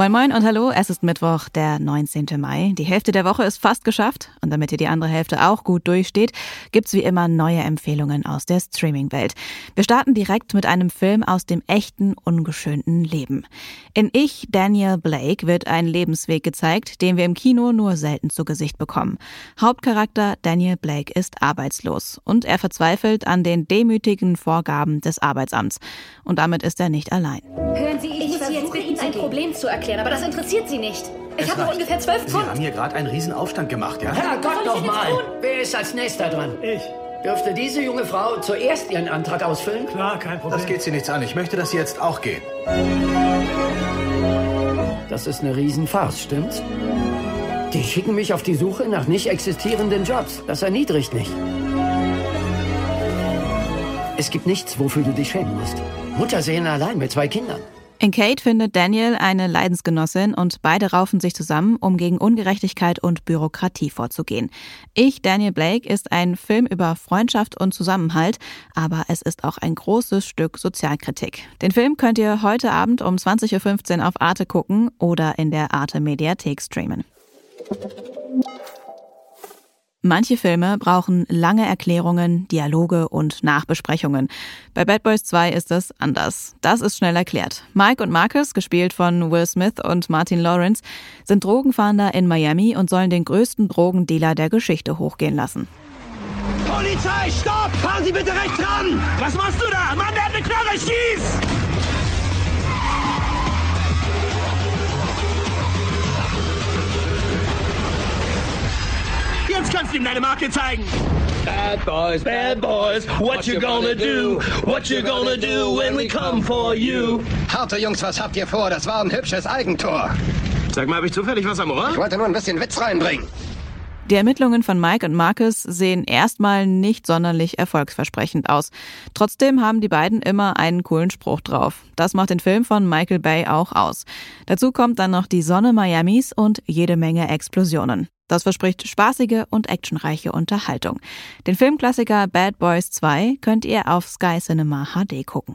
Moin Moin und hallo, es ist Mittwoch, der 19. Mai. Die Hälfte der Woche ist fast geschafft und damit ihr die andere Hälfte auch gut durchsteht, gibt's wie immer neue Empfehlungen aus der Streaming-Welt. Wir starten direkt mit einem Film aus dem echten, ungeschönten Leben. In Ich, Daniel Blake, wird ein Lebensweg gezeigt, den wir im Kino nur selten zu Gesicht bekommen. Hauptcharakter Daniel Blake ist arbeitslos und er verzweifelt an den demütigen Vorgaben des Arbeitsamts. Und damit ist er nicht allein. Hören Sie, ich, muss Sie jetzt bitten, ein Problem zu erklären, aber das interessiert Sie nicht. Ich habe noch ungefähr zwölf Sie Pfund. haben hier gerade einen riesen Aufstand gemacht, ja? Herrgott doch mal! Wer ist als nächster dran? Ich. Dürfte diese junge Frau zuerst ihren Antrag ausfüllen? Klar, kein Problem. Das geht Sie nichts an. Ich möchte, dass Sie jetzt auch gehen. Das ist eine Riesenfarce, stimmt's? Die schicken mich auf die Suche nach nicht existierenden Jobs. Das erniedrigt mich. Es gibt nichts, wofür du dich schämen musst. Mutter sehen allein mit zwei Kindern. In Kate findet Daniel eine Leidensgenossin und beide raufen sich zusammen, um gegen Ungerechtigkeit und Bürokratie vorzugehen. Ich, Daniel Blake, ist ein Film über Freundschaft und Zusammenhalt, aber es ist auch ein großes Stück Sozialkritik. Den Film könnt ihr heute Abend um 20.15 Uhr auf Arte gucken oder in der Arte Mediathek streamen. Manche Filme brauchen lange Erklärungen, Dialoge und Nachbesprechungen. Bei Bad Boys 2 ist es anders. Das ist schnell erklärt. Mike und Marcus, gespielt von Will Smith und Martin Lawrence, sind Drogenfahnder in Miami und sollen den größten Drogendealer der Geschichte hochgehen lassen. Polizei, stopp! Fahren Sie bitte rechts ran! Was machst du da? Mann, der hat eine Knarre, schieß! Du ihm deine Marke zeigen. Bad boys, bad boys, what you gonna do? What you gonna do when we come for you? Harte Jungs, was habt ihr vor? Das war ein hübsches Eigentor. Sag mal, habe ich zufällig was am Ohr? Ich wollte nur ein bisschen Witz reinbringen. Die Ermittlungen von Mike und Marcus sehen erstmal nicht sonderlich erfolgsversprechend aus. Trotzdem haben die beiden immer einen coolen Spruch drauf. Das macht den Film von Michael Bay auch aus. Dazu kommt dann noch die Sonne Miamis und jede Menge Explosionen. Das verspricht spaßige und actionreiche Unterhaltung. Den Filmklassiker Bad Boys 2 könnt ihr auf Sky Cinema HD gucken.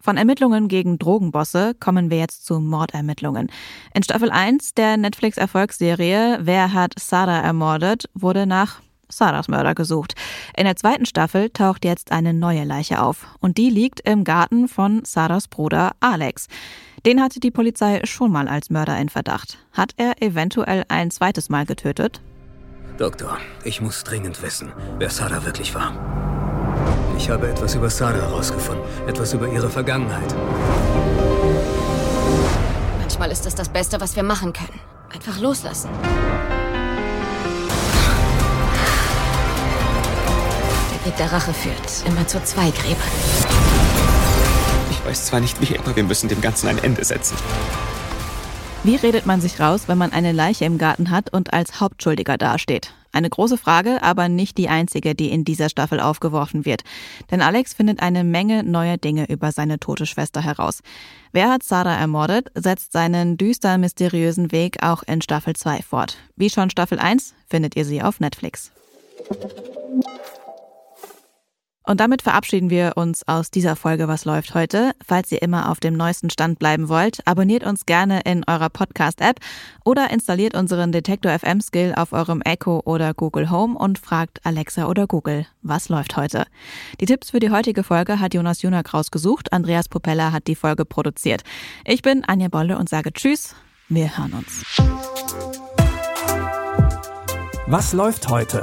Von Ermittlungen gegen Drogenbosse kommen wir jetzt zu Mordermittlungen. In Staffel 1 der Netflix-Erfolgsserie Wer hat Sarah ermordet, wurde nach Sarahs Mörder gesucht. In der zweiten Staffel taucht jetzt eine neue Leiche auf. Und die liegt im Garten von Sarahs Bruder Alex. Den hatte die Polizei schon mal als Mörder in Verdacht. Hat er eventuell ein zweites Mal getötet? Doktor, ich muss dringend wissen, wer Sarah wirklich war. Ich habe etwas über Sarah herausgefunden, etwas über ihre Vergangenheit. Manchmal ist das das Beste, was wir machen können. Einfach loslassen. Der Weg der Rache führt immer zu zwei Gräbern. Ich weiß zwar nicht wie, aber wir müssen dem Ganzen ein Ende setzen. Wie redet man sich raus, wenn man eine Leiche im Garten hat und als Hauptschuldiger dasteht? Eine große Frage, aber nicht die einzige, die in dieser Staffel aufgeworfen wird. Denn Alex findet eine Menge neuer Dinge über seine tote Schwester heraus. Wer hat Sarah ermordet, setzt seinen düster mysteriösen Weg auch in Staffel 2 fort. Wie schon Staffel 1 findet ihr sie auf Netflix. Und damit verabschieden wir uns aus dieser Folge Was läuft heute. Falls ihr immer auf dem neuesten Stand bleiben wollt, abonniert uns gerne in eurer Podcast-App oder installiert unseren Detektor FM Skill auf eurem Echo oder Google Home und fragt Alexa oder Google, was läuft heute? Die Tipps für die heutige Folge hat Jonas Junak rausgesucht. Andreas Popella hat die Folge produziert. Ich bin Anja Bolle und sage Tschüss. Wir hören uns. Was läuft heute?